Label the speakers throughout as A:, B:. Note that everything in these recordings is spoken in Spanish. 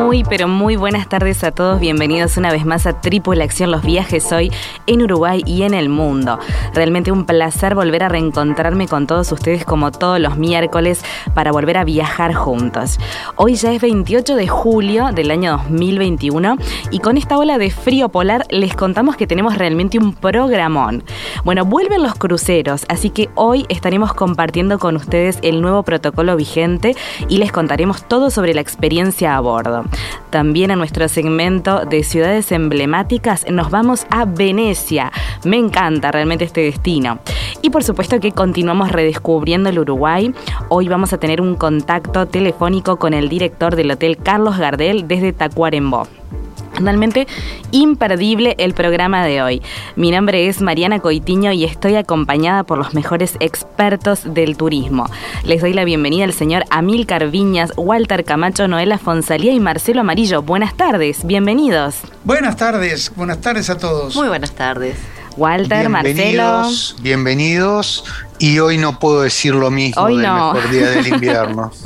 A: Muy, pero muy buenas tardes a todos. Bienvenidos una vez más a Tripulación Los Viajes hoy en Uruguay y en el mundo. Realmente un placer volver a reencontrarme con todos ustedes como todos los miércoles para volver a viajar juntos. Hoy ya es 28 de julio del año 2021 y con esta ola de frío polar les contamos que tenemos realmente un programón. Bueno, vuelven los cruceros, así que hoy estaremos compartiendo con ustedes el nuevo protocolo vigente y les contaremos todo sobre la experiencia a bordo. También a nuestro segmento de ciudades emblemáticas nos vamos a Venecia. Me encanta realmente este destino. Y por supuesto que continuamos redescubriendo el Uruguay. Hoy vamos a tener un contacto telefónico con el director del Hotel Carlos Gardel desde Tacuarembó. Realmente imperdible el programa de hoy. Mi nombre es Mariana Coitiño y estoy acompañada por los mejores expertos del turismo. Les doy la bienvenida al señor Amílcar Viñas, Walter Camacho, Noela Fonsalía y Marcelo Amarillo. Buenas tardes, bienvenidos.
B: Buenas tardes, buenas tardes a todos.
C: Muy buenas tardes.
A: Walter, Marcelo.
B: Bienvenidos. Y hoy no puedo decir lo mismo
A: hoy
B: del
A: no.
B: mejor día del invierno.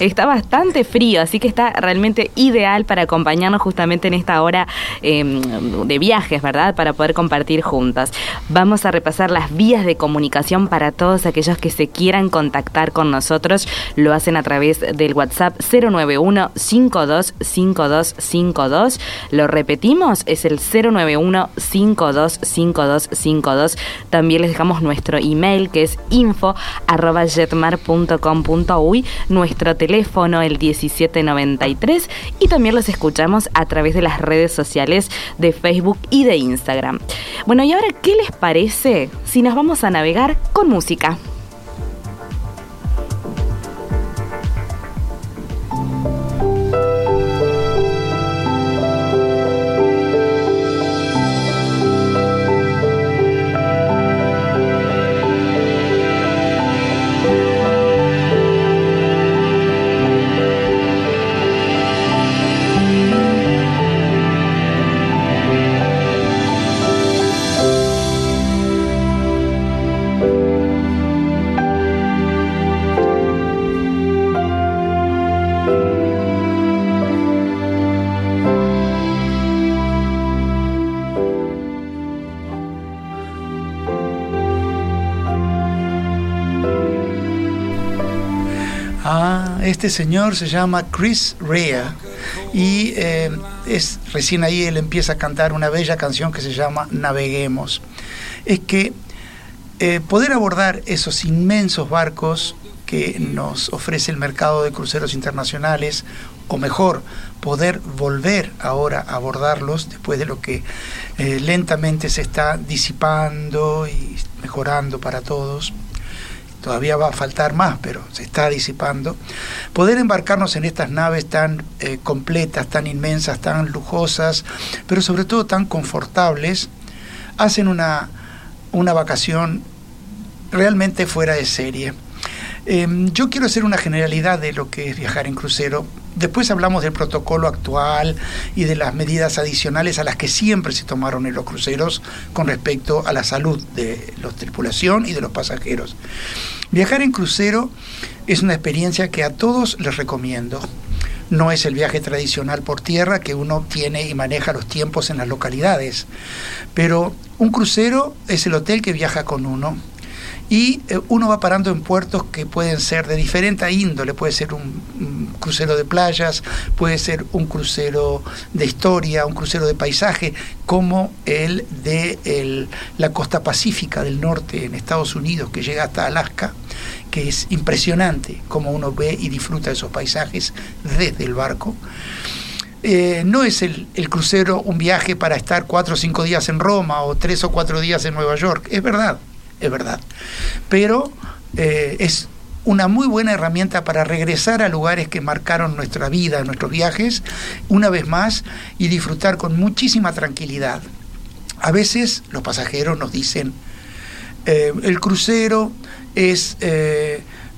A: Está bastante frío, así que está realmente ideal para acompañarnos justamente en esta hora eh, de viajes, ¿verdad? Para poder compartir juntos. Vamos a repasar las vías de comunicación para todos aquellos que se quieran contactar con nosotros. Lo hacen a través del WhatsApp 091 525252. Lo repetimos, es el 091 525252. También les dejamos nuestro email que es info nuestro teléfono el 1793 y también los escuchamos a través de las redes sociales de Facebook y de Instagram. Bueno, y ahora, ¿qué les parece si nos vamos a navegar con música?
B: Este señor se llama Chris Rea y eh, es recién ahí él empieza a cantar una bella canción que se llama Naveguemos. Es que eh, poder abordar esos inmensos barcos que nos ofrece el mercado de cruceros internacionales, o mejor, poder volver ahora a abordarlos después de lo que eh, lentamente se está disipando y mejorando para todos todavía va a faltar más, pero se está disipando, poder embarcarnos en estas naves tan eh, completas, tan inmensas, tan lujosas, pero sobre todo tan confortables, hacen una, una vacación realmente fuera de serie. Eh, yo quiero hacer una generalidad de lo que es viajar en crucero. Después hablamos del protocolo actual y de las medidas adicionales a las que siempre se tomaron en los cruceros con respecto a la salud de la tripulación y de los pasajeros. Viajar en crucero es una experiencia que a todos les recomiendo. No es el viaje tradicional por tierra que uno tiene y maneja los tiempos en las localidades, pero un crucero es el hotel que viaja con uno y eh, uno va parando en puertos que pueden ser de diferente índole, puede ser un, crucero de playas, puede ser un crucero de historia, un crucero de paisaje, como el de la costa pacífica del norte en Estados Unidos, que llega hasta Alaska, que es impresionante como uno ve y disfruta esos paisajes desde el barco. Eh, no es el, crucero un viaje para estar cuatro o cinco días en Roma o tres o cuatro días en Nueva York, es verdad, es verdad. Pero eh, es una muy buena herramienta para regresar a lugares que marcaron nuestra vida, nuestros viajes, una vez más y disfrutar con muchísima tranquilidad. A veces los pasajeros nos dicen, eh, el crucero es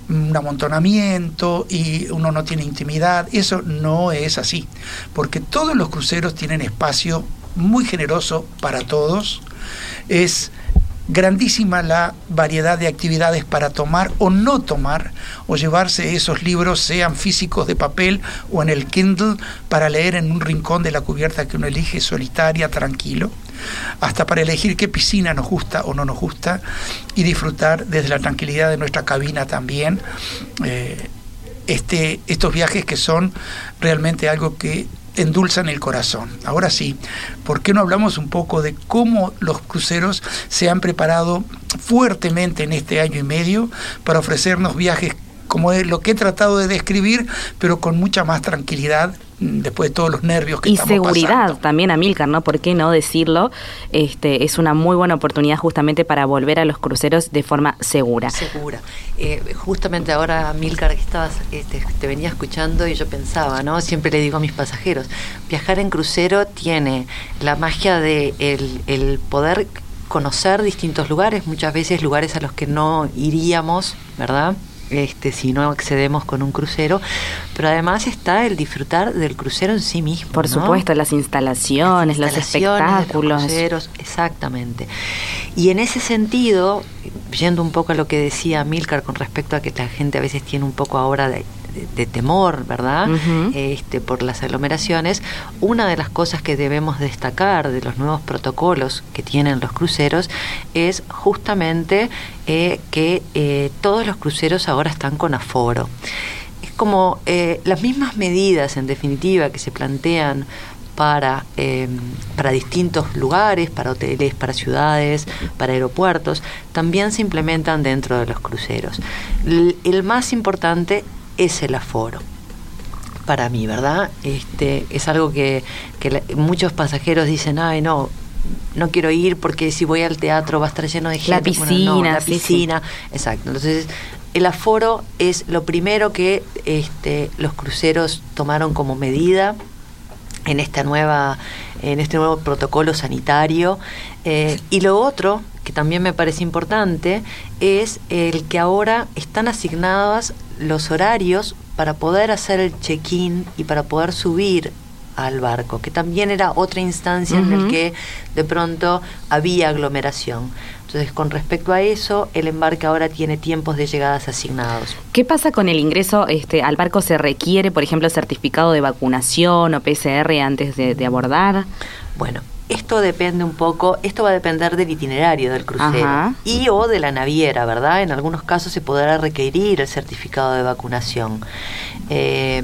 B: un amontonamiento y uno no tiene intimidad. Eso no es así, porque todos los cruceros tienen espacio muy generoso para todos. Es grandísima la variedad de actividades para tomar o no tomar o llevarse esos libros, sean físicos de papel o en el Kindle, para leer en un rincón de la cubierta que uno elige solitaria, tranquilo hasta para elegir qué piscina nos gusta o no nos gusta y disfrutar desde la tranquilidad de nuestra cabina también. Eh, este, estos viajes que son realmente algo que endulzan el corazón. Ahora sí, ¿por qué no hablamos un poco de cómo los cruceros se han preparado fuertemente en este año y medio para ofrecernos viajes como lo que he tratado de describir, pero con mucha más tranquilidad después de todos los nervios que
A: y seguridad también Amílcar no por qué no decirlo este es una muy buena oportunidad justamente para volver a los cruceros de forma segura.
C: Segura. Eh, justamente ahora Amílcar que estabas este, te venía escuchando y yo pensaba no siempre le digo a mis pasajeros viajar en crucero tiene la magia de el, el poder conocer distintos lugares muchas veces lugares a los que no iríamos verdad este, si no accedemos con un crucero, pero además está el disfrutar del crucero en sí mismo.
A: Por supuesto, las instalaciones, los espectáculos.
C: cruceros, exactamente. Y en ese sentido, yendo un poco a lo que decía Milcar con respecto a que la gente a veces tiene un poco ahora de de, temor, ¿verdad? este, por las aglomeraciones, una de las cosas que debemos destacar de los nuevos protocolos que tienen los cruceros es justamente eh, que eh, todos los cruceros ahora están con aforo. Es como eh, las mismas medidas, en definitiva, que se plantean para, para distintos lugares, para hoteles, para ciudades, para aeropuertos, también se implementan dentro de los cruceros. el más importante es el aforo para mí, ¿verdad? Este, es algo que, muchos pasajeros dicen, ay, no, no quiero ir porque si voy al teatro va a estar lleno de gente.
A: La piscina.
C: la piscina, exacto. Entonces, el aforo es lo primero que este, los cruceros tomaron como medida en esta nueva en este nuevo protocolo sanitario eh, y lo otro que también me parece importante es el que ahora están asignadas los horarios para poder hacer el check-in y para poder subir al barco, que también era otra instancia en la que de pronto había aglomeración. Entonces, con respecto a eso, el embarque ahora tiene tiempos de llegadas asignados.
A: ¿Qué pasa con el ingreso este, al barco? ¿Se requiere, por ejemplo, certificado de vacunación o PCR antes de, de abordar?
C: Bueno, esto depende un poco, esto va a depender del itinerario del crucero y o de la naviera, ¿verdad? En algunos casos se podrá requerir el certificado de vacunación. Eh,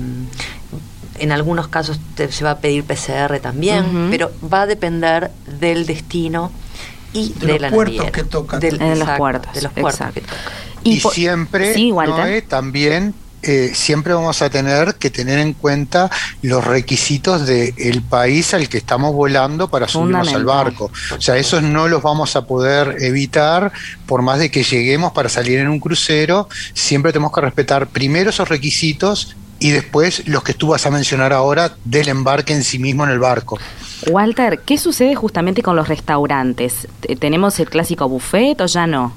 C: en algunos casos se va a pedir PCR también, pero va a depender del destino y de,
B: los puertos que toca.
A: de los puertos,
C: de los puertos que toca.
D: Y, siempre también eh, siempre vamos a tener que tener en cuenta los requisitos del país al que estamos volando para subirnos al barco. O sea, esos no los vamos a poder evitar por más de que lleguemos para salir en un crucero. Siempre tenemos que respetar primero esos requisitos y después los que tú vas a mencionar ahora del embarque en sí mismo en el barco.
A: Walter, ¿qué sucede justamente con los restaurantes? ¿Tenemos el clásico buffet o ya no?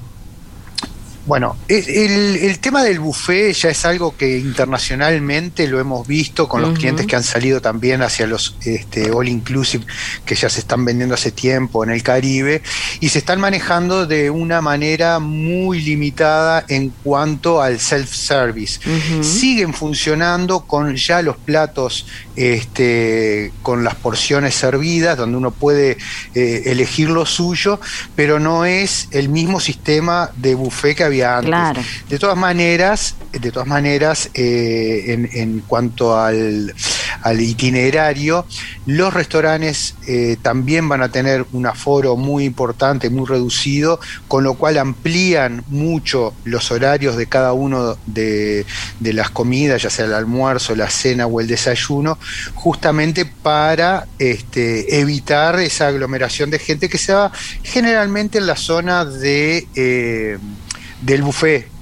D: Bueno, el, tema del buffet ya es algo que internacionalmente lo hemos visto con los clientes que han salido también hacia los este, all inclusive que ya se están vendiendo hace tiempo en el Caribe y se están manejando de una manera muy limitada en cuanto al self-service. Siguen funcionando con ya los platos este, con las porciones servidas, donde uno puede eh, elegir lo suyo, pero no es el mismo sistema de buffet que había antes. De todas maneras, de todas maneras, eh, en, cuanto al, itinerario, los restaurantes eh, también van a tener un aforo muy importante, muy reducido, con lo cual amplían mucho los horarios de cada uno de, de las comidas, ya sea el almuerzo, la cena o el desayuno, justamente para este, evitar esa aglomeración de gente que se va generalmente en la zona de, eh, del buffet.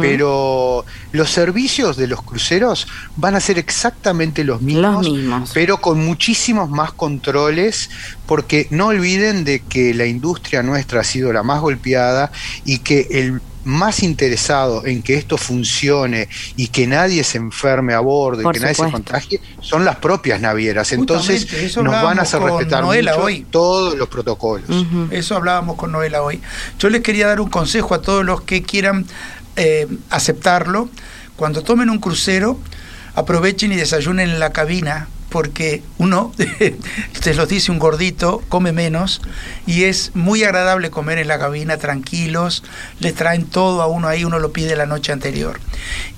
D: Pero los servicios de los cruceros van a ser exactamente los mismos, los mismos, pero con muchísimos más controles, porque no olviden de que la industria nuestra ha sido la más golpeada y que el más interesado en que esto funcione y que nadie se enferme a bordo y que nadie se contagie son las propias navieras. Entonces nos van a hacer respetar hoy. todos los protocolos.
B: Eso hablábamos con Noela hoy. Yo les quería dar un consejo a todos los que quieran eh, aceptarlo. Cuando tomen un crucero, aprovechen y desayunen en la cabina porque uno, se los dice un gordito, come menos y es muy agradable comer en la cabina tranquilos, le traen todo a uno ahí, uno lo pide la noche anterior.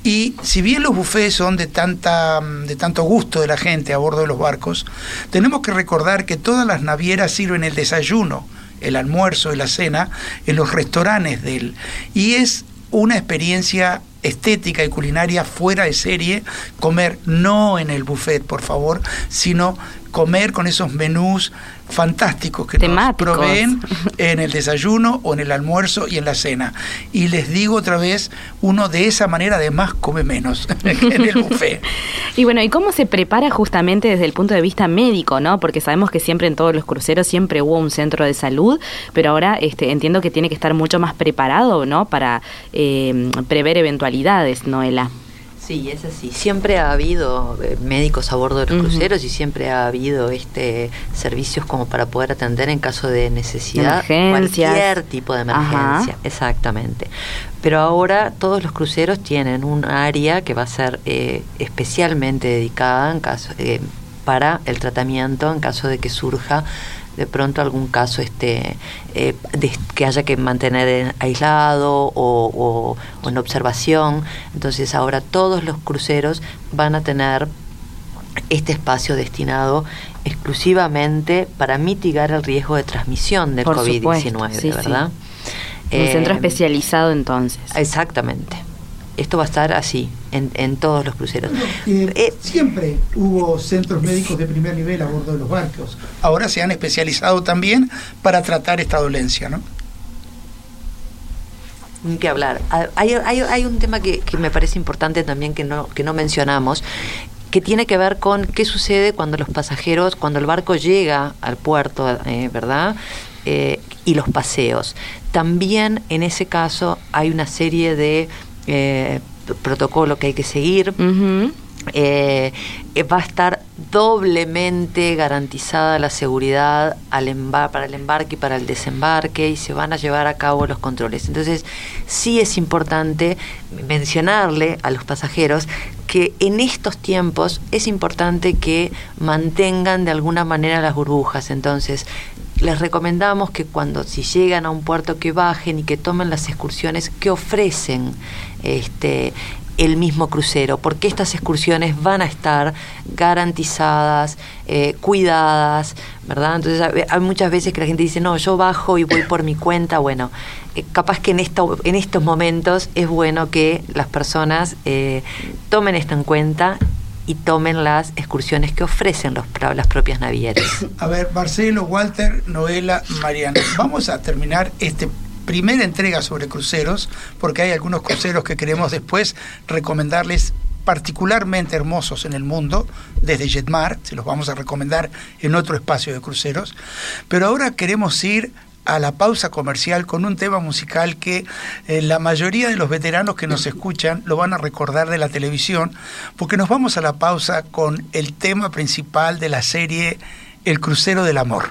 B: Y si bien los buffets son de, tanta, de tanto gusto de la gente a bordo de los barcos, tenemos que recordar que todas las navieras sirven el desayuno, el almuerzo y la cena en los restaurantes de él. Y es una experiencia estética y culinaria fuera de serie, comer no en el buffet, por favor, sino comer con esos menús fantásticos que nos proveen en el desayuno o en el almuerzo y en la cena. Y les digo otra vez, uno de esa manera además come menos en el buffet.
A: y bueno, ¿y cómo se prepara justamente desde el punto de vista médico, no? Porque sabemos que siempre en todos los cruceros siempre hubo un centro de salud, pero ahora este, entiendo que tiene que estar mucho más preparado, ¿no? Para eh, prever eventualidades, Noela.
C: Sí, es así. Siempre ha habido eh, médicos a bordo de los cruceros y siempre ha habido este servicios como para poder atender en caso de necesidad cualquier tipo de emergencia. Exactamente. Pero ahora todos los cruceros tienen un área que va a ser eh, especialmente dedicada en caso, eh, para el tratamiento en caso de que surja de pronto algún caso este eh, que haya que mantener aislado o, en observación. Entonces ahora todos los cruceros van a tener este espacio destinado exclusivamente para mitigar el riesgo de transmisión de COVID-19, ¿verdad?
A: Un centro eh, especializado entonces.
C: Exactamente esto va a estar así en, en todos los cruceros.
B: Eh, siempre hubo centros médicos de primer nivel a bordo de los barcos. Ahora se han especializado también para tratar esta dolencia, ¿no?
C: Ni que hablar. Hay, hay, hay un tema que, que, me parece importante también que no, que no mencionamos, que tiene que ver con qué sucede cuando los pasajeros, cuando el barco llega al puerto, eh, ¿verdad? Eh, y los paseos. También en ese caso hay una serie de eh, protocolo que hay que seguir. Eh, eh, va a estar doblemente garantizada la seguridad al para el embarque y para el desembarque y se van a llevar a cabo los controles. Entonces, sí es importante mencionarle a los pasajeros que en estos tiempos es importante que mantengan de alguna manera las burbujas. Entonces, les recomendamos que cuando si llegan a un puerto que bajen y que tomen las excursiones que ofrecen este el mismo crucero, porque estas excursiones van a estar garantizadas, eh, cuidadas, ¿verdad? Entonces hay muchas veces que la gente dice, no, yo bajo y voy por mi cuenta. Bueno, eh, capaz que en, esto, en estos momentos es bueno que las personas eh, tomen esto en cuenta y tomen las excursiones que ofrecen las propias navieras.
B: A ver, Marcelo, Walter, Noela, Mariana, vamos a terminar este primera entrega sobre cruceros, porque hay algunos cruceros que queremos después recomendarles particularmente hermosos en el mundo, desde Jetmar, se los vamos a recomendar en otro espacio de cruceros, pero ahora queremos ir a la pausa comercial con un tema musical que eh, la mayoría de los veteranos que nos escuchan lo van a recordar de la televisión, porque nos vamos a la pausa con el tema principal de la serie El Crucero del Amor.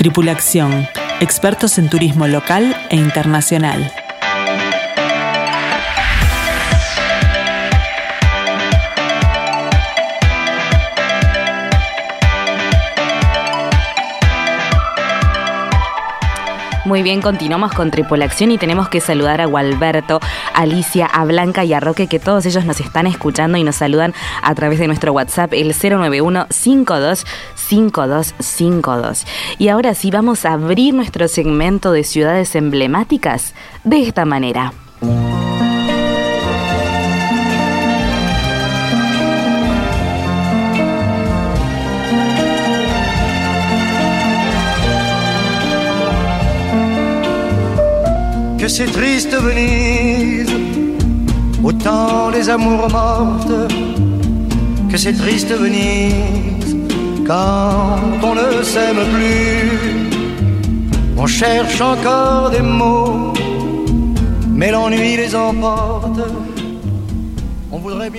E: Tripulación, expertos en turismo local e internacional.
A: Muy bien, continuamos con Tripulación y tenemos que saludar a Gualberto, Alicia, a Blanca y a Roque, que todos ellos nos están escuchando y nos saludan a través de nuestro WhatsApp, el 091 525252. Y ahora sí, vamos a abrir nuestro segmento de ciudades emblemáticas de esta manera.
F: C'est triste Venise, autant les amours mortes, que c'est triste Venise, quand on ne s'aime plus. On cherche encore des mots, mais l'ennui les emporte.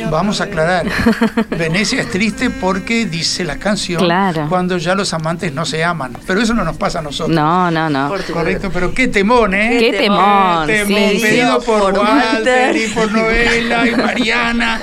B: Vamos a aclarar. Venecia es triste porque dice la canción cuando ya los amantes no se aman. Pero eso no nos pasa a nosotros.
A: No, no, no.
B: Correcto, pero qué temón, ¿eh?
A: Qué temón.
B: Qué temón. Pedido por, Walter y por Novela y Mariana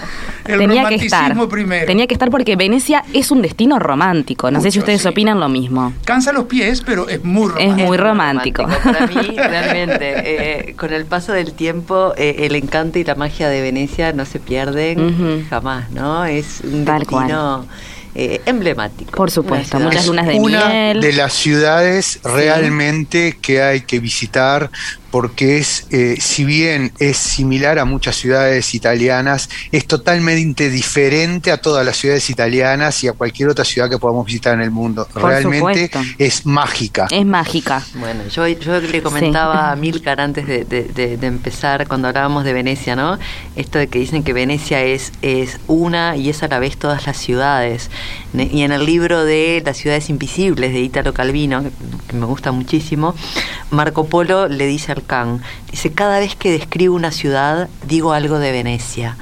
B: tenía que estar. Primero.
A: Tenía que estar porque Venecia es un destino romántico. No sé si ustedes opinan lo mismo.
B: Cansa los pies, pero es muy romántico.
A: Es muy romántico.
C: Para mí, realmente, eh, con el paso del tiempo, eh, el encanto y la magia de Venecia no se pierden jamás, ¿no? Es un destino... Eh, emblemático.
A: Por supuesto, muchas lunas de
D: una
A: miel.
D: de las ciudades realmente que hay que visitar porque es, eh, si bien es similar a muchas ciudades italianas, es totalmente diferente a todas las ciudades italianas y a cualquier otra ciudad que podamos visitar en el mundo. Realmente es mágica.
A: Es mágica.
C: Bueno, yo, yo le comentaba a Milcar antes de, empezar, cuando hablábamos de Venecia, ¿no? Esto de que dicen que Venecia es, es una y es a la vez todas las ciudades. Y en el libro de Las ciudades invisibles de Italo Calvino, que me gusta muchísimo, Marco Polo le dice a Dice, cada vez que describo una ciudad, digo algo de Venecia.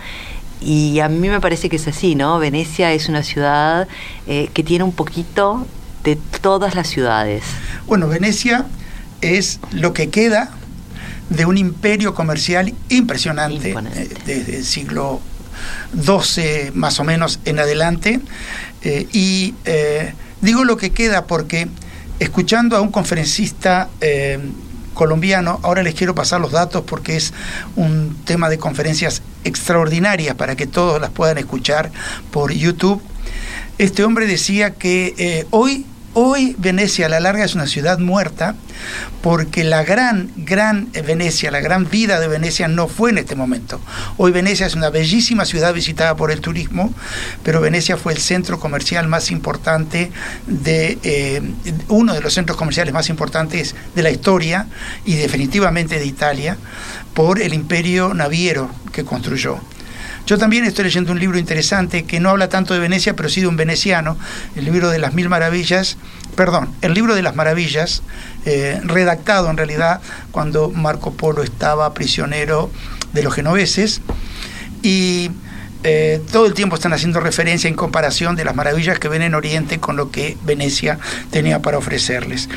C: Y a mí me parece que es así, ¿no? Venecia es una ciudad eh, que tiene un poquito de todas las ciudades.
B: Bueno, Venecia es lo que queda de un imperio comercial impresionante eh, desde el siglo XII más o menos en adelante. Eh, y digo lo que queda porque escuchando a un conferencista colombiano. Ahora les quiero pasar los datos porque es un tema de conferencias extraordinarias para que todos las puedan escuchar por YouTube. Este hombre decía que eh, hoy, hoy Venecia a la larga es una ciudad muerta porque la gran, gran Venecia, la gran vida de Venecia no fue en este momento. Hoy Venecia es una bellísima ciudad visitada por el turismo, pero Venecia fue el centro comercial más importante de, eh, uno de los centros comerciales más importantes de la historia y definitivamente de Italia, por el imperio naviero que construyó. Yo también estoy leyendo un libro interesante que no habla tanto de Venecia, pero sí de un veneciano, el libro de las mil maravillas, perdón, el libro de las maravillas, eh, redactado en realidad cuando Marco Polo estaba prisionero de los genoveses. Y eh, todo el tiempo están haciendo referencia en comparación de las maravillas que ven en Oriente con lo que Venecia tenía para ofrecerles.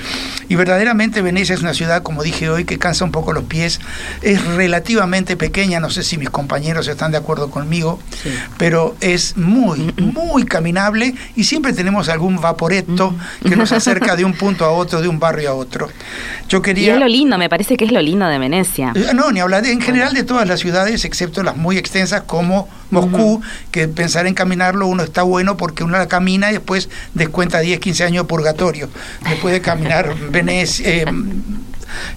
B: Y verdaderamente Venecia es una ciudad, como dije hoy, que cansa un poco los pies, es relativamente pequeña, no sé si mis compañeros están de acuerdo conmigo, pero es muy, muy caminable y siempre tenemos algún vaporeto que nos acerca de un punto a otro, de un barrio a otro.
A: Yo quería... Y es lo lindo, me parece que es lo lindo de Venecia.
B: Eh, no, ni hablar de, en general de todas las ciudades, excepto las muy extensas como Moscú, que pensar en caminarlo uno está bueno porque uno la camina y después descuenta 10, 15 años de purgatorio. Después de caminar Venecia, eh,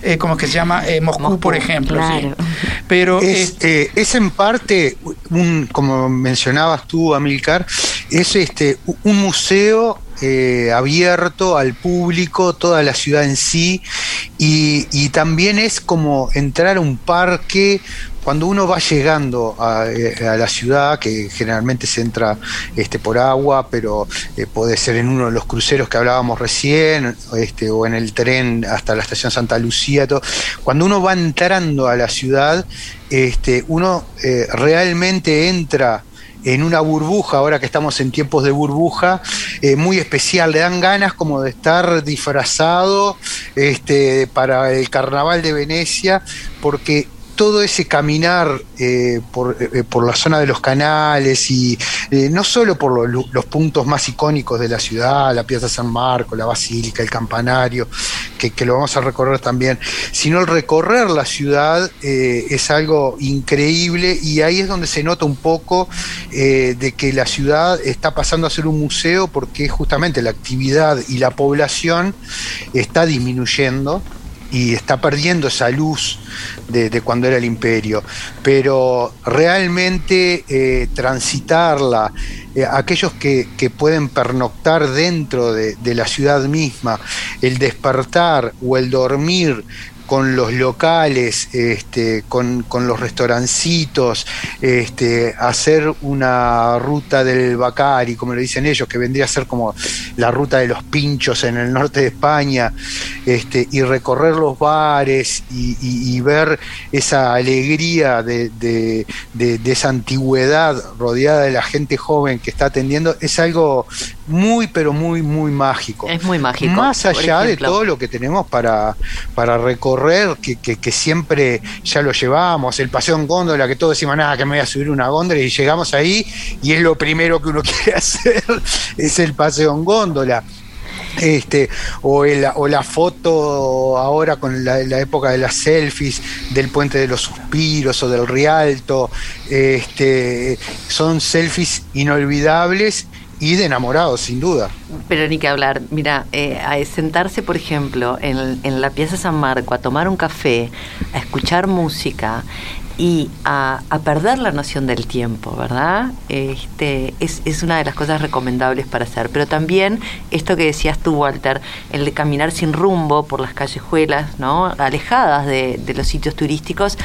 B: eh, como que se llama eh, Moscú, por ejemplo.
D: Pero es, es en parte, un, como mencionabas tú, Amilcar, es este un museo abierto al público, toda la ciudad en sí, y, y, también es como entrar a un parque cuando uno va llegando eh, a, la ciudad, que generalmente se entra este, por agua, pero eh, puede ser en uno de los cruceros que hablábamos recién, este, o en el tren hasta la estación Santa Lucía, todo, cuando uno va entrando a la ciudad, este, uno eh, realmente entra en una burbuja, ahora que estamos en tiempos de burbuja, muy especial. Le dan ganas como de estar disfrazado este, para el carnaval de Venecia, porque todo ese caminar eh, por, eh, por, la zona de los canales y eh, no solo por los puntos más icónicos de la ciudad, la Piazza San Marco, la Basílica, el Campanario, que, lo vamos a recorrer también, sino el recorrer la ciudad es algo increíble y ahí es donde se nota un poco de que la ciudad está pasando a ser un museo porque justamente la actividad y la población está disminuyendo y está perdiendo esa luz de, cuando era el imperio. Pero realmente eh, transitarla, eh, aquellos que, pueden pernoctar dentro de, de, la ciudad misma, el despertar o el dormir con los locales, este, con, los restaurancitos, este, hacer una ruta del Bacari, como le dicen ellos, que vendría a ser como la ruta de los pinchos en el norte de España, este, y recorrer los bares y, ver esa alegría de, esa antigüedad rodeada de la gente joven que está atendiendo, es algo muy, pero muy, muy mágico.
C: Es muy mágico.
D: Más allá de todo lo que tenemos para, para recorrer que, siempre ya lo llevamos, el paseo en góndola, que todos decimos, nada, que me voy a subir una góndola, y llegamos ahí y es lo primero que uno quiere hacer, es el paseo en góndola. Este, o, o la foto ahora con la, época de las selfies del puente de los suspiros o del Rialto, este, son selfies inolvidables y de enamorados, sin duda.
C: Pero ni que hablar, mira, eh, a sentarse, por ejemplo, en, la Piazza San Marco, a tomar un café, a escuchar música y a, perder la noción del tiempo, ¿verdad? Este, es, una de las cosas recomendables para hacer. Pero también esto que decías tú, Walter, el de caminar sin rumbo por las callejuelas, ¿no? Alejadas de, de los sitios turísticos,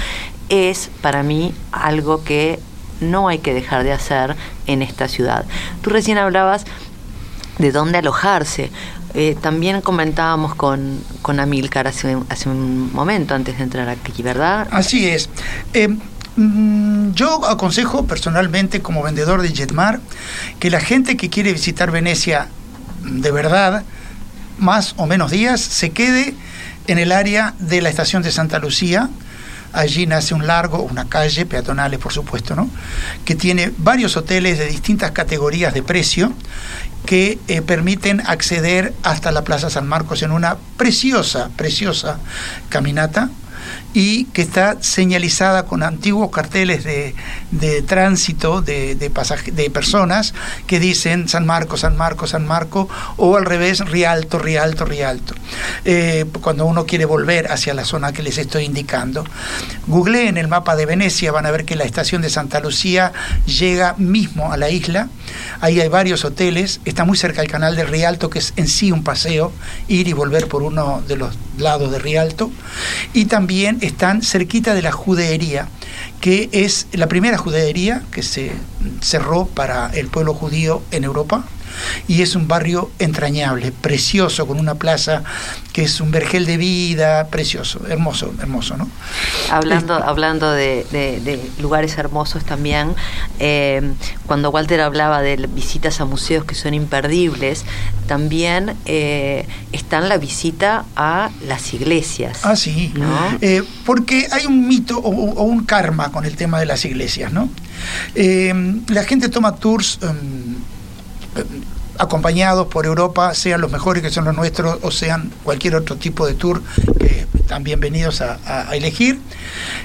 C: es para mí algo que no hay que dejar de hacer en esta ciudad. Tú recién hablabas de dónde alojarse. Eh, también comentábamos con, con Amilcar hace, hace, un momento antes de entrar aquí, ¿verdad?
B: Así es. Eh, mm, yo aconsejo personalmente como vendedor de Jetmar que la gente que quiere visitar Venecia de verdad, más o menos días, se quede en el área de la estación de Santa Lucía, Allí nace un largo, una calle, peatonales por supuesto, ¿no? que tiene varios hoteles de distintas categorías de precio que eh, permiten acceder hasta la Plaza San Marcos en una preciosa, preciosa caminata y que está señalizada con antiguos carteles de, tránsito de, de, personas que dicen San Marco, San Marco, San Marco, o al revés, Rialto, Rialto, Rialto, eh, cuando uno quiere volver hacia la zona que les estoy indicando. Google en el mapa de Venecia, van a ver que la estación de Santa Lucía llega mismo a la isla, ahí hay varios hoteles, está muy cerca del canal de Rialto, que es en sí un paseo, ir y volver por uno de los lados de Rialto, y también están cerquita de la judeería, que es la primera judeería que se cerró para el pueblo judío en Europa y es un barrio entrañable, precioso, con una plaza que es un vergel de vida, precioso, hermoso, hermoso, ¿no?
C: Hablando, hablando de, lugares hermosos también, eh, cuando Walter hablaba de visitas a museos que son imperdibles, también eh, está la visita a las iglesias.
B: Ah, sí, eh, porque hay un mito o, un karma con el tema de las iglesias, ¿no? la gente toma tours em, acompañados por Europa, sean los mejores que son los nuestros o sean cualquier otro tipo de tour que están bienvenidos a, elegir,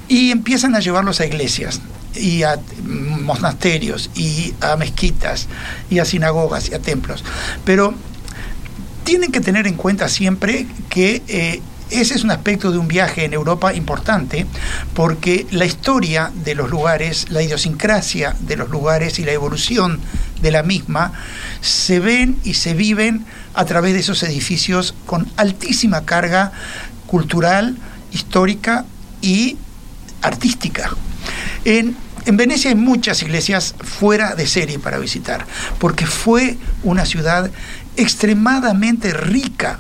B: y empiezan a llevarlos a iglesias y a monasterios y a mezquitas y a sinagogas y a templos. Pero tienen que tener en cuenta siempre que eh, ese es un aspecto de un viaje en Europa importante porque la historia de los lugares, la idiosincrasia de los lugares y la evolución de la misma se ven y se viven a través de esos edificios con altísima carga cultural, histórica y artística. En, en Venecia hay muchas iglesias fuera de serie para visitar, porque fue una ciudad extremadamente rica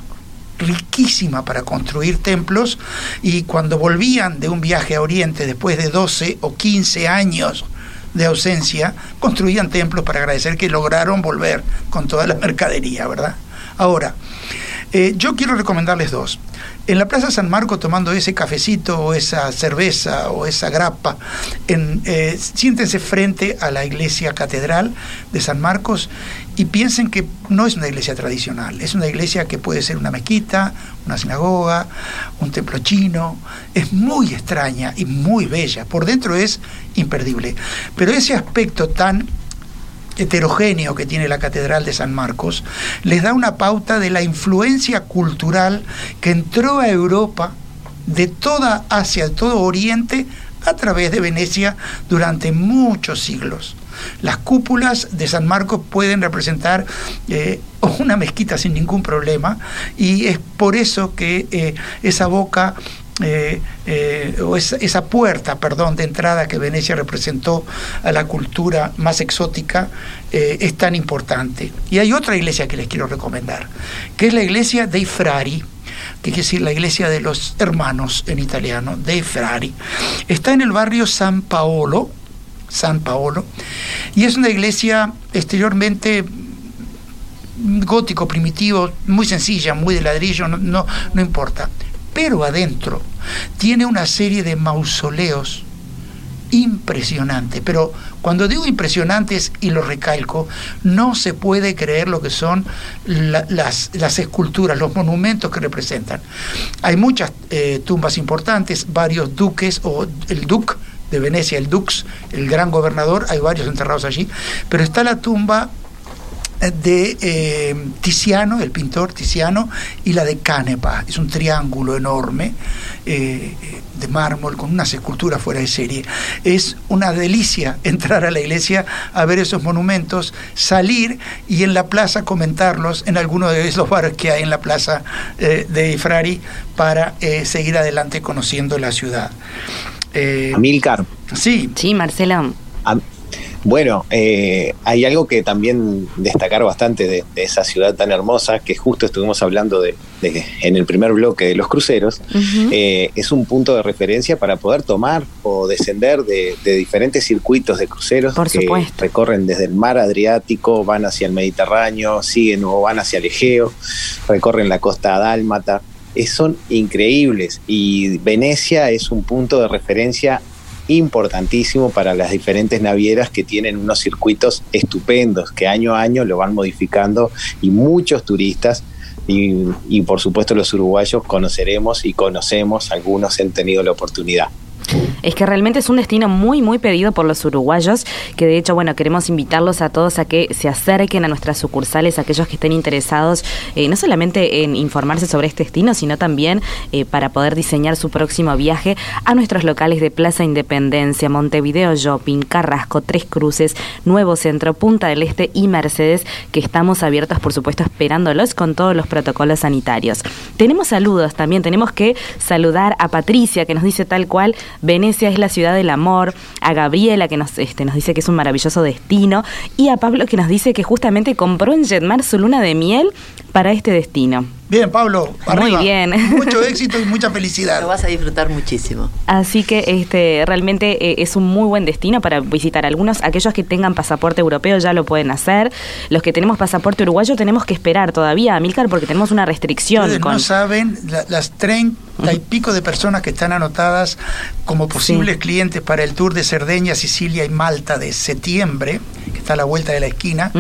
B: riquísima para construir templos y cuando volvían de un viaje a Oriente después de 12 o 15 años de ausencia, construían templos para agradecer que lograron volver con toda la mercadería, ¿verdad? Ahora, eh, yo quiero recomendarles dos en la Plaza San Marco tomando ese cafecito o esa cerveza o esa grapa, eh, siéntense frente a la iglesia catedral de San Marcos y piensen que no es una iglesia tradicional, es una iglesia que puede ser una mezquita, una sinagoga, un templo chino, es muy extraña y muy bella, por dentro es imperdible, pero ese aspecto tan heterogéneo que tiene la Catedral de San Marcos, les da una pauta de la influencia cultural que entró a Europa de toda Asia, de todo Oriente, a través de Venecia durante muchos siglos. Las cúpulas de San Marcos pueden representar eh, una mezquita sin ningún problema y es por eso que eh, esa boca eh, eh, o esa, puerta, perdón, de entrada que Venecia representó a la cultura más exótica eh, es tan importante. Y hay otra iglesia que les quiero recomendar, que es la iglesia dei Frari, que quiere decir la iglesia de los hermanos en italiano, dei Frari. Está en el barrio San Paolo, San Paolo, y es una iglesia exteriormente gótico, primitivo, muy sencilla, muy de ladrillo, no, no, no importa pero adentro tiene una serie de mausoleos impresionantes. Pero cuando digo impresionantes y lo recalco, no se puede creer lo que son las, esculturas, los monumentos que representan. Hay muchas eh, tumbas importantes, varios duques o el duque de Venecia, el dux, el gran gobernador, hay varios enterrados allí, pero está la tumba de eh, Tiziano, el pintor Tiziano, y la de Canepa. Es un triángulo enorme eh, de mármol con unas esculturas fuera de serie. Es una delicia entrar a la iglesia a ver esos monumentos, salir y en la plaza comentarlos en alguno de esos bares que hay en la plaza eh, de Frari para seguir adelante conociendo la ciudad.
G: Amilcar.
A: Sí. Sí, Marcela.
G: Bueno, eh, hay algo que también destacar bastante de, esa ciudad tan hermosa, que justo estuvimos hablando de, en el primer bloque de los cruceros, eh, es un punto de referencia para poder tomar o descender de, diferentes circuitos de cruceros que recorren desde el mar Adriático, van hacia el Mediterráneo, siguen o van hacia el Egeo, recorren la costa dálmata. son increíbles y Venecia es un punto de referencia importantísimo para las diferentes navieras que tienen unos circuitos estupendos que año a año lo van modificando y muchos turistas y, y por supuesto los uruguayos conoceremos y conocemos, algunos han tenido la oportunidad
A: es que realmente es un destino muy, muy pedido por los uruguayos, que de hecho, bueno, queremos invitarlos a todos a que se acerquen a nuestras sucursales, aquellos que estén interesados, eh, no solamente en informarse sobre este destino, sino también eh, para poder diseñar su próximo viaje a nuestros locales de Plaza Independencia, Montevideo Shopping, Carrasco, Tres Cruces, Nuevo Centro, Punta del Este y Mercedes, que estamos abiertos, por supuesto, esperándolos con todos los protocolos sanitarios. Tenemos saludos también, tenemos que saludar a Patricia, que nos dice tal cual, Venecia es la ciudad del amor, a Gabriela que nos, este, nos dice que es un maravilloso destino y a Pablo que nos dice que justamente compró en Jetmar su luna de miel para este destino.
B: Bien, Pablo,
A: Muy bien.
B: Mucho éxito y mucha felicidad.
C: Lo vas a disfrutar muchísimo.
A: Así que este realmente eh, es un muy buen destino para visitar. Algunos, aquellos que tengan pasaporte europeo ya lo pueden hacer. Los que tenemos pasaporte uruguayo tenemos que esperar todavía, Milcar, porque tenemos una restricción.
B: Ustedes no saben las 30 y pico de personas que están anotadas como posibles clientes para el tour de Cerdeña, Sicilia y Malta de septiembre, que está a la vuelta de la esquina,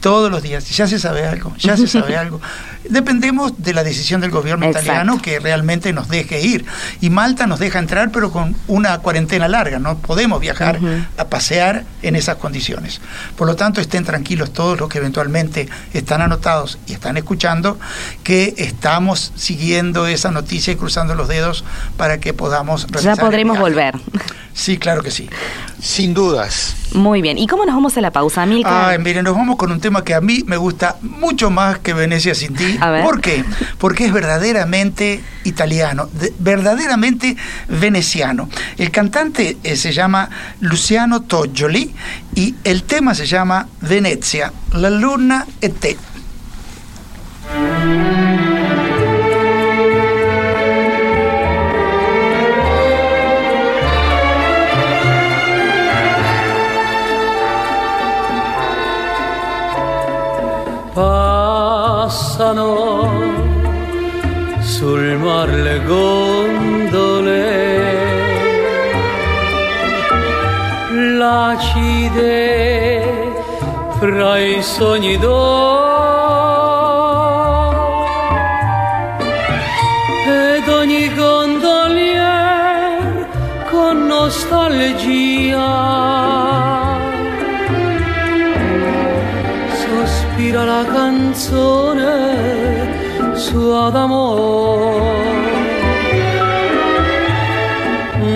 B: todos los días. Ya se sabe algo, ya se sabe algo. Dependemos de la decisión del gobierno italiano que realmente nos deje ir. Y Malta nos deja entrar, pero con una cuarentena larga. No podemos viajar a pasear en esas condiciones. Por lo tanto, estén tranquilos todos los que eventualmente están anotados y están escuchando, que estamos siguiendo esa noticia y cruzando los dedos para que podamos...
A: Ya podremos volver.
B: Sí, claro que sí.
D: Sin dudas.
A: Muy bien. ¿Y cómo nos vamos a la pausa, Milka?
B: Ay, miren, nos vamos con un tema que a mí me gusta mucho más que Venecia sin ti. ¿Por qué? Porque es verdaderamente italiano, verdaderamente veneciano. El cantante eh, se llama Luciano Toggioli y el tema se llama Venezia, la luna e te.
H: Sul mar le gondole l'acide fra i sogni d'oro canzone sua d'amore.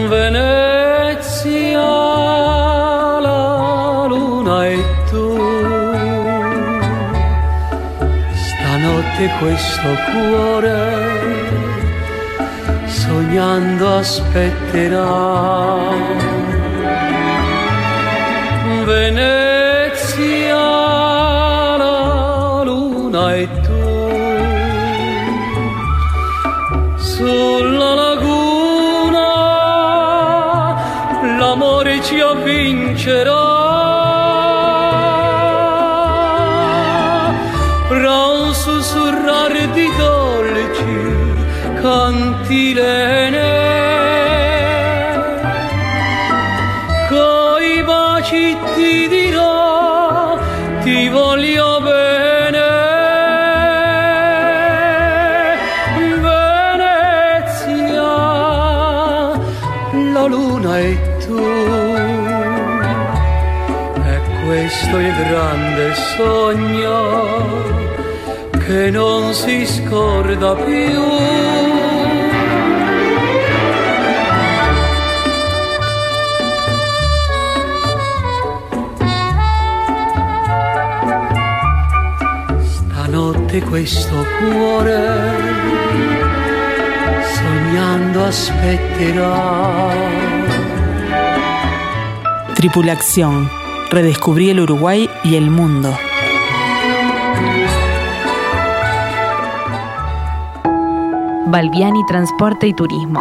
H: Venezia la luna e tu. Stanotte questo cuore sognando aspetterà. Venezia cantilene coi baci ti dirò ti voglio bene. Venezia la luna e tu. È questo il grande sogno che non si scorda più Questo cuore sognando aspetterà.
E: Tripulación. Redescubrí el Uruguay y el mundo.
A: Balbiani Transporte y Turismo,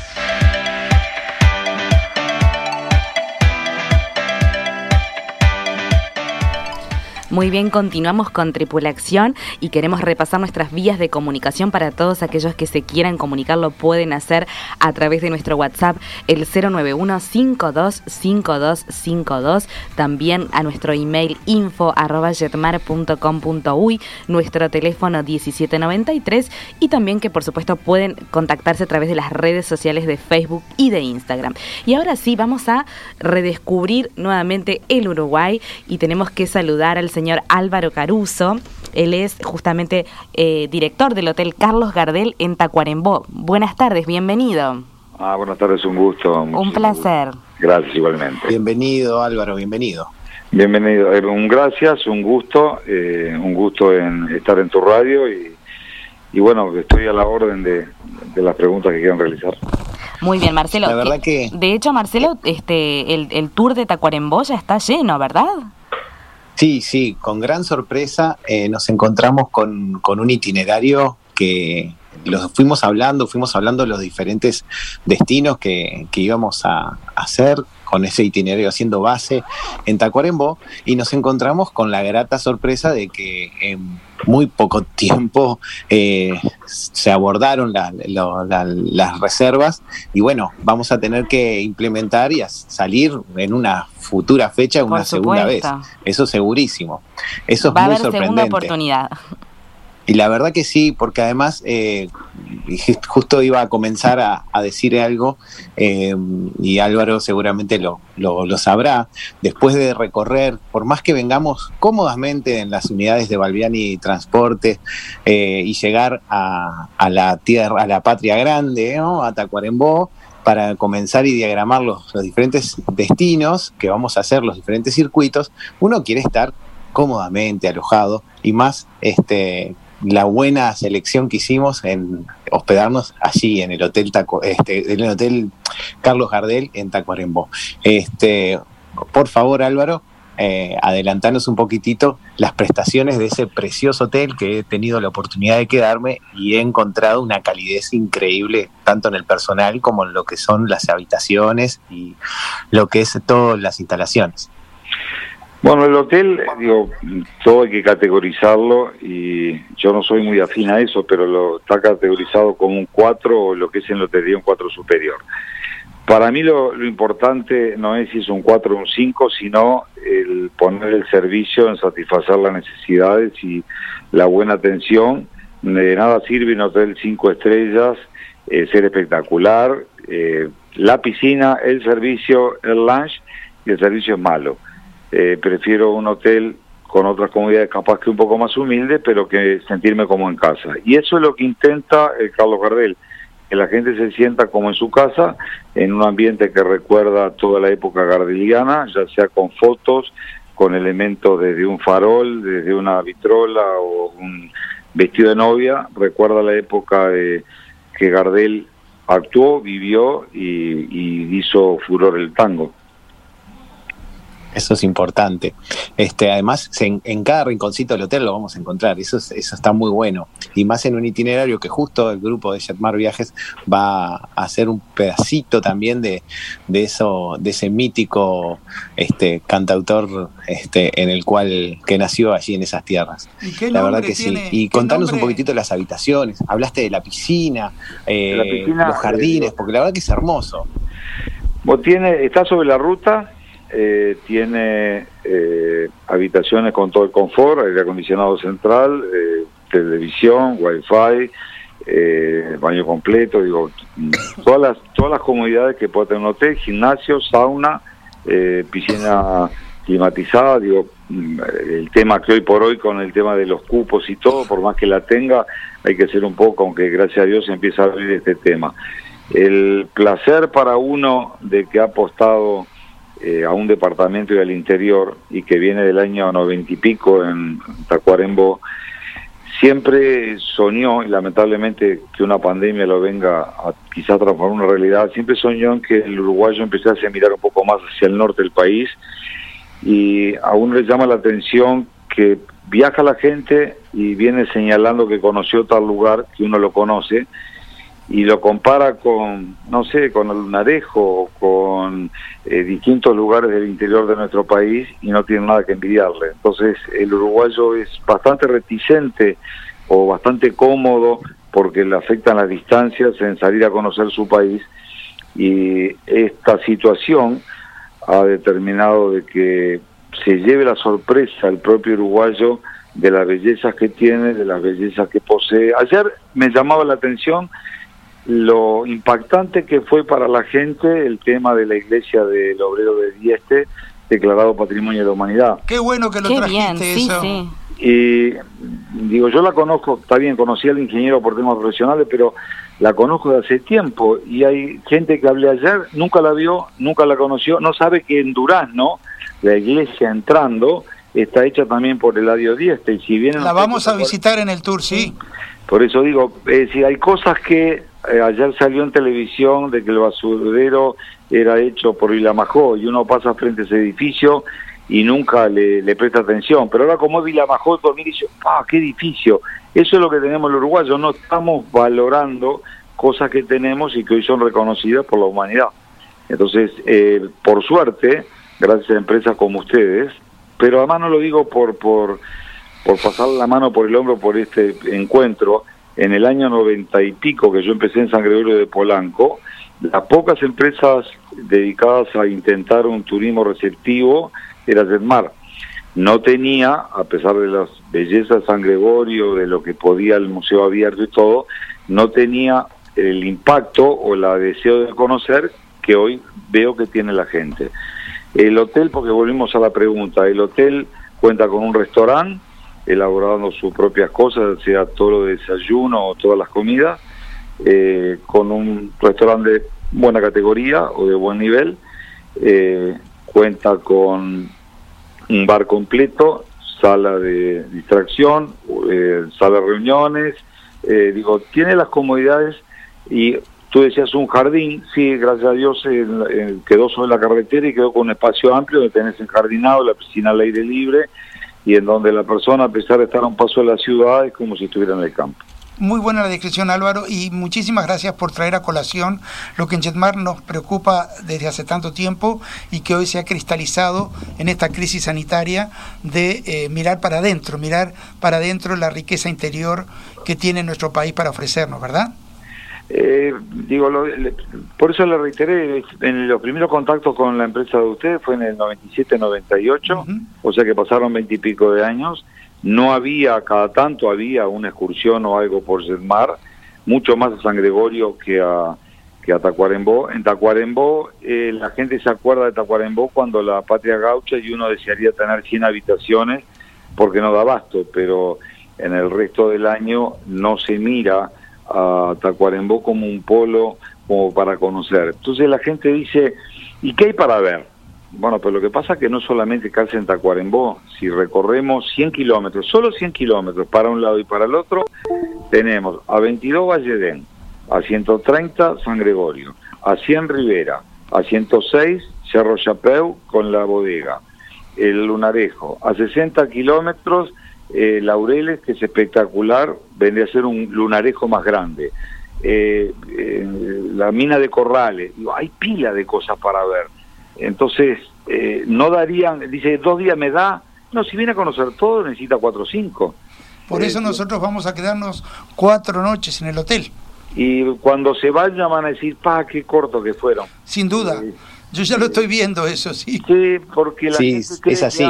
A: Muy bien, continuamos con Tripulación y queremos repasar nuestras vías de comunicación para todos aquellos que se quieran comunicar, lo pueden hacer a través de nuestro WhatsApp, el 091-525252, también a nuestro email info nuestro teléfono 1793 y también que por supuesto pueden contactarse a través de las redes sociales de Facebook y de Instagram. Y ahora sí, vamos a redescubrir nuevamente el Uruguay y tenemos que saludar al señor señor Álvaro Caruso. Él es justamente eh, director del Hotel Carlos Gardel en Tacuarembó. Buenas tardes, bienvenido.
I: Ah, buenas tardes, un gusto.
A: Un placer.
I: Gracias, igualmente.
G: Bienvenido, Álvaro, bienvenido.
I: Bienvenido, eh, un gracias, un gusto, eh, un gusto en estar en tu radio y, y bueno, estoy a la orden de, las preguntas que quieran realizar.
A: Muy bien, Marcelo. La verdad que... De hecho, Marcelo, este, el, el tour de Tacuarembó ya está lleno, ¿verdad?
G: Sí, sí, con gran sorpresa eh, nos encontramos con, con, un itinerario que los fuimos hablando, fuimos hablando de los diferentes destinos que, que íbamos a hacer con ese itinerario haciendo base en Tacuarembó y nos encontramos con la grata sorpresa de que en muy poco tiempo eh, se abordaron las reservas y bueno, vamos a tener que implementar y salir en una futura fecha una segunda vez. Eso segurísimo. Eso es
A: Va
G: muy
A: a haber segunda oportunidad.
G: Y la verdad que sí, porque además eh, justo iba a comenzar a, decir algo eh, y Álvaro seguramente lo, lo, sabrá. Después de recorrer, por más que vengamos cómodamente en las unidades de Balbiani Transporte eh, y llegar a, la tierra, a la patria grande, ¿no? a Tacuarembó, para comenzar y diagramar los, los diferentes destinos que vamos a hacer, los diferentes circuitos, uno quiere estar cómodamente alojado y más este la buena selección que hicimos en hospedarnos allí en el hotel Taco, este, en el hotel Carlos Gardel en Tacuarembó. Este, por favor, Álvaro, eh, adelantanos un poquitito las prestaciones de ese precioso hotel que he tenido la oportunidad de quedarme y he encontrado una calidez increíble tanto en el personal como en lo que son las habitaciones y lo que es todas las instalaciones.
I: Bueno, el hotel, digo, todo hay que categorizarlo y yo no soy muy afín a eso, pero lo está categorizado como un 4 o lo que es en lotería un 4 superior. Para mí lo, importante no es si es un 4 o un 5, sino el poner el servicio en satisfacer las necesidades y la buena atención. De nada sirve un hotel 5 estrellas, eh, ser espectacular, eh, la piscina, el servicio, el lunch y el servicio es malo eh, prefiero un hotel con otras comodidades capaz que un poco más humilde, pero que sentirme como en casa. Y eso es lo que intenta el Carlos Gardel, que la gente se sienta como en su casa, en un ambiente que recuerda toda la época gardeliana, ya sea con fotos, con elementos desde un farol, desde una vitrola o un vestido de novia, recuerda la época de que Gardel actuó, vivió y, y hizo furor el tango.
G: Eso es importante. Este, además, en, cada rinconcito del hotel lo vamos a encontrar. Eso, eso está muy bueno. Y más en un itinerario que justo el grupo de Jetmar Viajes va a hacer un pedacito también de, de eso, de ese mítico este, cantautor este, en el cual que nació allí en esas tierras. la verdad que sí. Y contanos un poquitito de las habitaciones. Hablaste de la piscina, eh, los jardines, porque la verdad que es hermoso.
I: Tiene, está sobre la ruta eh, tiene eh, habitaciones con todo el confort, aire acondicionado central, eh, televisión, wifi, eh, baño completo, digo, todas las, todas las comodidades que puede tener un hotel, gimnasio, sauna, piscina climatizada, digo, mm, el tema que hoy por hoy con el tema de los cupos y todo, por más que la tenga, hay que ser un poco, aunque gracias a Dios empieza a abrir este tema. El placer para uno de que ha apostado eh, a un departamento y al interior y que viene del año noventa y pico en Tacuarembó, siempre soñó, y lamentablemente que una pandemia lo venga a quizás transformar una realidad, siempre soñó en que el uruguayo empezase a mirar un poco más hacia el norte del país. Y a uno le llama la atención que viaja la gente y viene señalando que conoció tal lugar, que uno lo conoce, y lo compara con, no sé, con el Lunarejo, con eh, distintos lugares del interior de nuestro país y no tiene nada que envidiarle. Entonces el uruguayo es bastante reticente o bastante cómodo porque le afectan las distancias en salir a conocer su país y esta situación ha determinado de que se lleve la sorpresa el propio uruguayo de las bellezas que tiene, de las bellezas que posee. Ayer me llamaba la atención lo impactante que fue para la gente el tema de la iglesia del obrero de Dieste declarado Patrimonio de la Humanidad.
B: Qué bueno que lo trajiste eso.
I: Y digo, yo la conozco, está bien, conocí al ingeniero por temas profesionales, pero la conozco de hace tiempo y hay gente que hablé ayer, nunca la vio, nunca la conoció, no sabe que en Durazno, la iglesia entrando, está hecha también por el Eladio Dieste. Y si vienen
B: la vamos a visitar en el tour, sí.
I: Por eso digo, eh, si hay cosas que eh, ayer salió en televisión de que el basurero era hecho por Vilamajó y uno pasa frente a ese edificio y nunca le, presta atención. Pero ahora como es Vilamajó, mira y dice, ¡ah, qué edificio! Eso es lo que tenemos los uruguayos, no estamos valorando cosas que tenemos y que hoy son reconocidas por la humanidad. Entonces, eh, por suerte, gracias a empresas como ustedes, pero además no lo digo por, por, por pasar la mano por el hombro por este encuentro, en el año noventa y pico que yo empecé en San Gregorio de Polanco, las pocas empresas dedicadas a intentar un turismo receptivo era Jetmar. No tenía, a pesar de las bellezas de San Gregorio, de lo que podía el museo abierto y todo, no tenía el impacto o la deseo de conocer que hoy veo que tiene la gente. El hotel, porque volvimos a la pregunta, el hotel cuenta con un restaurante, elaborando sus propias cosas, sea todo de desayuno o todas las comidas, eh, con un restaurante de buena categoría o de buen nivel, eh, cuenta con un bar completo, sala de distracción, eh, sala de reuniones, digo, tiene las comodidades y tú decías un jardín, sí, gracias a Dios quedó sobre la carretera y quedó con un espacio amplio donde tenés enjardinado, la piscina al aire libre, y en donde la persona, a pesar de estar a un paso de la ciudad, es como si estuviera en el campo.
B: Muy buena la descripción Álvaro y muchísimas gracias por traer a colación lo que en Jetmar nos preocupa desde hace tanto tiempo y que hoy se ha cristalizado en esta crisis sanitaria de eh, mirar para adentro, mirar para adentro la riqueza interior que tiene nuestro país para ofrecernos, ¿verdad?
I: Eh, digo, por eso le reiteré, en los primeros contactos con la empresa de ustedes fue en el 97-98, o sea que pasaron veintipico de años, no había, cada tanto había una excursión o algo por mar mucho más a San Gregorio que a, que a Tacuarembó. En Tacuarembó eh, la gente se acuerda de Tacuarembó cuando la patria gaucha y uno desearía tener 100 habitaciones porque no da abasto, pero en el resto del año no se mira a Tacuarembó como un polo como para conocer. Entonces la gente dice, ¿y qué hay para ver? Bueno, pues lo que pasa es que no solamente calza en Tacuarembó, si recorremos 100 kilómetros, solo 100 kilómetros para un lado y para el otro, tenemos a 22 Valledén, a 130 San Gregorio, a 100 Rivera, a 106 Cerro Chapeu con la bodega, el Lunarejo, a 60 kilómetros eh, Laureles, que es espectacular, vendría a ser un lunarejo más grande. Eh, eh, la mina de Corrales, hay pila de cosas para ver. Entonces, no darían, dice, dos días me da, no, si viene a conocer todo necesita cuatro o cinco.
B: Por eso nosotros vamos a quedarnos cuatro noches en el hotel.
I: Y cuando se vayan van a decir, pa, qué corto que fueron.
B: Sin duda. Yo ya lo estoy viendo eso, sí.
I: Sí, porque la
G: gente es así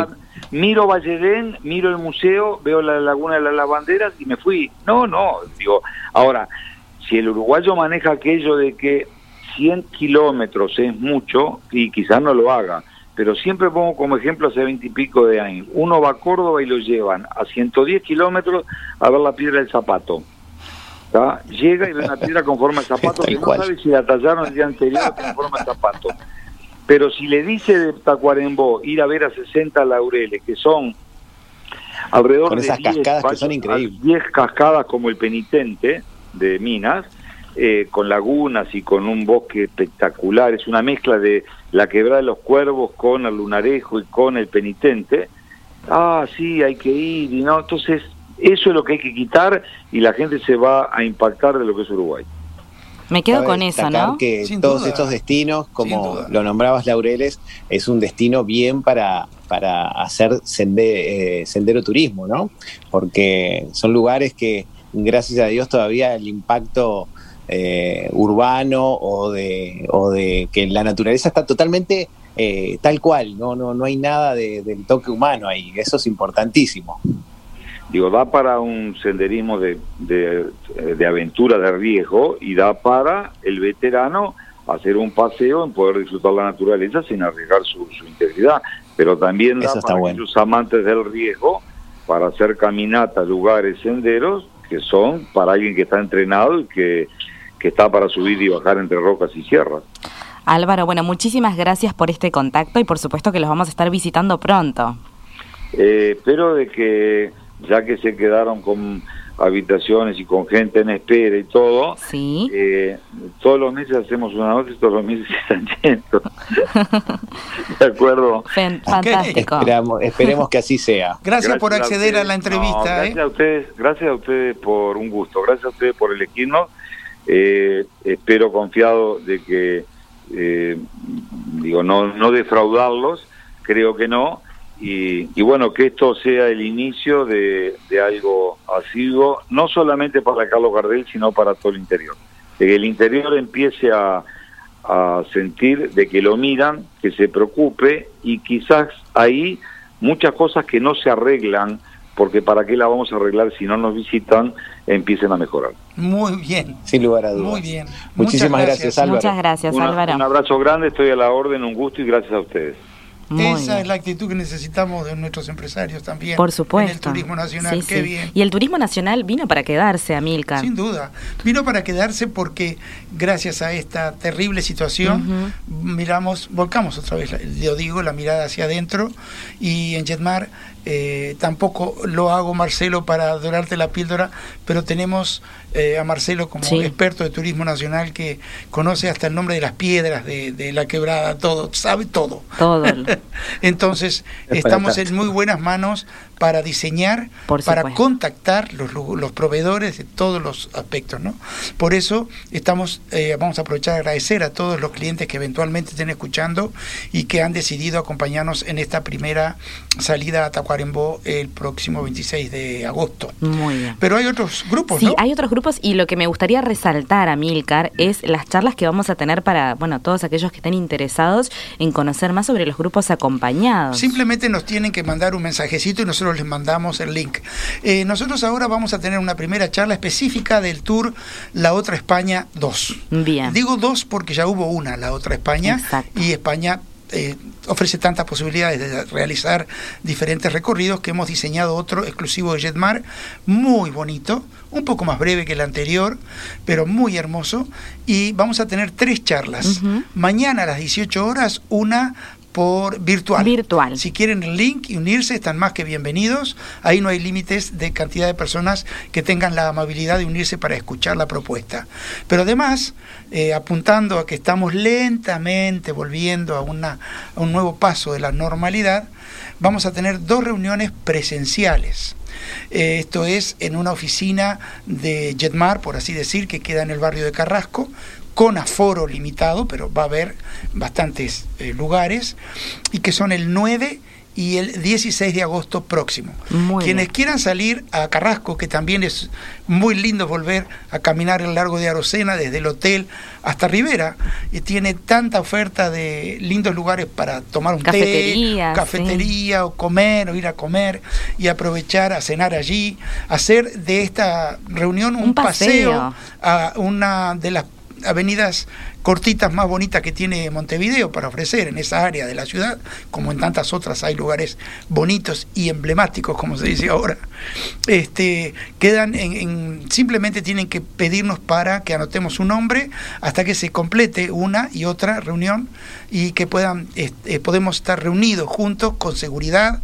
I: miro Valledén, miro el museo, veo la laguna de las lavanderas y me fui. No, no, digo, ahora, si el uruguayo maneja aquello de que 100 kilómetros es mucho, y quizás no lo haga, pero siempre pongo como ejemplo hace 20 y pico de años, uno va a Córdoba y lo llevan a 110 kilómetros a ver la piedra del zapato. Llega y ve una piedra con forma de zapato que no sabe si la tallaron el día anterior con forma de zapato. Pero si le dice de Tacuarembó ir a ver a 60 laureles, que son alrededor de 10
G: cascadas que son increíbles.
I: 10 cascadas como el penitente de Minas, eh, con lagunas y con un bosque espectacular, es una mezcla de la quebrada de los cuervos con el lunarejo y con el penitente, ah, sí, hay que ir, y no, entonces eso es lo que hay que quitar y la gente se va a impactar de lo que es Uruguay.
A: Me quedo con eso, ¿no?
G: que todos estos destinos, como lo nombrabas Laureles, es un destino bien para, para hacer eh, sendero turismo, ¿no? Porque son lugares que, gracias a Dios, todavía el impacto eh, urbano o de, o de que la naturaleza está totalmente eh, tal cual, no, no, no hay nada del toque humano ahí, eso es importantísimo.
I: Digo, da para un senderismo de, de, aventura, de riesgo, y da para el veterano hacer un paseo en poder disfrutar la naturaleza sin arriesgar su, integridad. Pero también da para los amantes del riesgo para hacer caminatas, lugares, senderos, que son para alguien que está entrenado y que, que está para subir y bajar entre rocas y sierras.
A: Álvaro, bueno, muchísimas gracias por este contacto y por supuesto que los vamos a estar visitando pronto.
I: Eh, espero de que ya que se quedaron con habitaciones y con gente en espera y todo,
A: ¿Sí?
I: Eh, todos los meses hacemos una nota y todos los meses están llenos. ¿De acuerdo?
A: Fantástico.
G: esperemos que así sea.
B: Gracias, por acceder a, la entrevista.
I: ¿eh? gracias, a ustedes, gracias a ustedes por un gusto, gracias a ustedes por elegirnos. Eh, espero confiado de que, digo, no, no defraudarlos, creo que no, y, bueno, que esto sea el inicio de, algo asiduo, no solamente para Carlos Gardel, sino para todo el interior. De que el interior empiece a, a sentir de que lo miran, que se preocupe y quizás ahí muchas cosas que no se arreglan, porque para qué la vamos a arreglar si no nos visitan, empiecen a mejorar.
B: Muy bien.
G: Sin lugar a dudas.
B: Muy bien.
G: Muchísimas gracias, Álvaro.
A: Muchas gracias, Álvaro.
I: Un abrazo grande, estoy a la orden, un gusto y gracias a ustedes.
B: Esa es la actitud que necesitamos de nuestros empresarios también.
A: Por supuesto.
B: En el turismo nacional, qué bien.
A: Y el turismo nacional vino para quedarse, Amilcar.
B: Sin duda. Vino para quedarse porque gracias a esta terrible situación, miramos, volcamos otra vez, yo digo, la mirada hacia adentro y en Jetmar eh, tampoco lo hago, Marcelo, para dorarte la píldora, pero tenemos eh, a Marcelo como experto de turismo nacional que conoce hasta el nombre de las piedras, de, la quebrada, todo, sabe todo.
A: Todo.
B: Entonces, estamos en muy buenas manos para diseñar, para contactar los, los, proveedores de todos los aspectos. ¿no? Por eso estamos, eh, vamos a aprovechar a agradecer a todos los clientes que eventualmente estén escuchando y que han decidido acompañarnos en esta primera salida a Tacuarembó el próximo 26 de agosto.
A: Muy bien.
B: Pero hay otros grupos,
A: sí, hay otros grupos y lo que me gustaría resaltar, a Milcar, es las charlas que vamos a tener para, bueno, todos aquellos que estén interesados en conocer más sobre los grupos acompañados.
B: Simplemente nos tienen que mandar un mensajecito y nosotros les mandamos el link. Eh, nosotros ahora vamos a tener una primera charla específica del tour La Otra España 2.
A: Bien.
B: Digo dos porque ya hubo una, La Otra España, y España eh, ofrece tantas posibilidades de realizar diferentes recorridos que hemos diseñado otro exclusivo de Jetmar, muy bonito, un poco más breve que el anterior, pero muy hermoso. Y vamos a tener tres charlas. Mañana a las 18 horas, una por virtual.
A: Virtual.
B: Si quieren el link y unirse, están más que bienvenidos. Ahí no hay límites de cantidad de personas que tengan la amabilidad de unirse para escuchar la propuesta. Pero además, eh, apuntando a que estamos lentamente volviendo a, una, a un nuevo paso de la normalidad, vamos a tener dos reuniones presenciales. Eh, esto es en una oficina de Jetmar, por así decir, que queda en el barrio de Carrasco, con aforo limitado, pero va a haber bastantes eh, lugares, y que son el 9 y el 16 de agosto próximo. Quienes quieran salir a Carrasco, que también es muy lindo volver a caminar el largo de Arocena, desde el hotel hasta Rivera, y tiene tanta oferta de lindos lugares para tomar un
A: cafetería,
B: té, cafetería o comer o ir a comer y aprovechar a cenar allí, hacer de esta reunión un, paseo. a una de las avenidas cortitas más bonitas que tiene Montevideo para ofrecer en esa área de la ciudad, como en tantas otras hay lugares bonitos y emblemáticos, como se dice ahora, este, quedan en, simplemente tienen que pedirnos para que anotemos un nombre hasta que se complete una y otra reunión y que puedan, este, podemos estar reunidos juntos con seguridad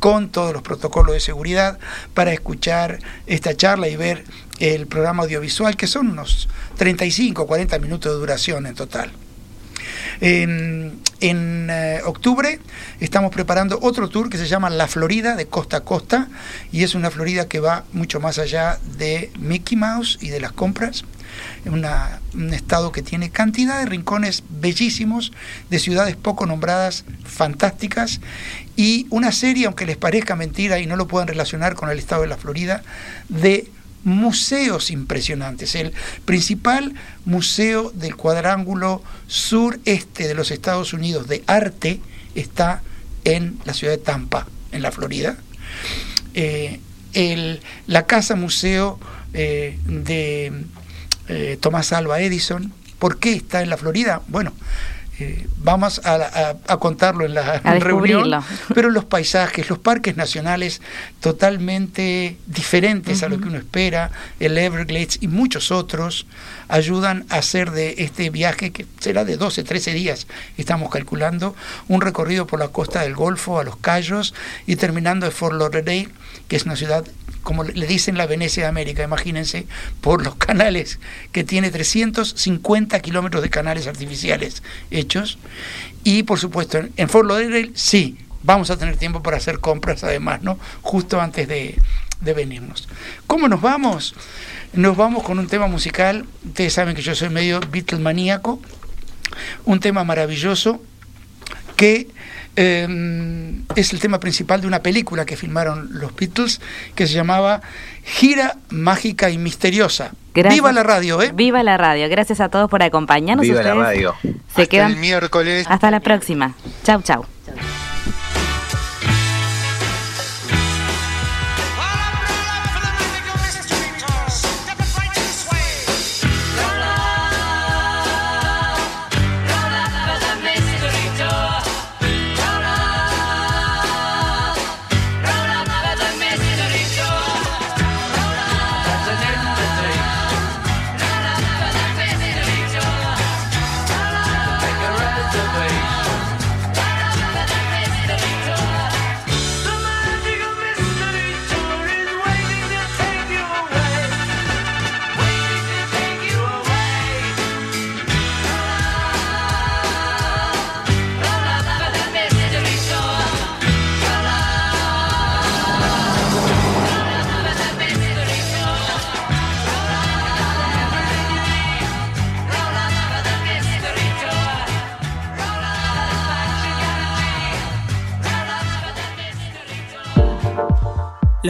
B: con todos los protocolos de seguridad para escuchar esta charla y ver el programa audiovisual, que son unos 35 o 40 minutos de duración en total. En, eh, octubre estamos preparando otro tour que se llama La Florida de costa a costa y es una Florida que va mucho más allá de Mickey Mouse y de las compras. Una, un estado que tiene cantidad de rincones bellísimos, de ciudades poco nombradas, fantásticas, y una serie, aunque les parezca mentira y no lo puedan relacionar con el estado de la Florida, de museos impresionantes. El principal museo del cuadrángulo sureste de los Estados Unidos de arte está en la ciudad de Tampa, en la Florida. Eh, la casa museo eh, de eh, Tomás Alba Edison, ¿por qué está en la Florida? Bueno, eh, vamos a, contarlo en la reunión, pero los paisajes, los parques nacionales totalmente diferentes a lo que uno espera, el Everglades y muchos otros, ayudan a hacer de este viaje, que será de 12, 13 días, estamos calculando, un recorrido por la costa del Golfo, a los Cayos y terminando en Fort Lauderdale, que es una ciudad como le dicen la Venecia de América, imagínense, por los canales, que tiene 350 kilómetros de canales artificiales hechos. Y por supuesto, en Fort Lauderdale sí, vamos a tener tiempo para hacer compras además, ¿no? Justo antes de, de venirnos. ¿Cómo nos vamos? Nos vamos con un tema musical, ustedes saben que yo soy medio Beatle maníaco, un tema maravilloso que Em, es el tema principal de una película que filmaron los Beatles que se llamaba Gira Mágica y Misteriosa. Viva la radio, ¿eh?
A: Viva la radio. Gracias a todos por acompañarnos.
G: Viva la radio.
A: Se Hasta
D: el miércoles.
A: Hasta la próxima. Chau, chau.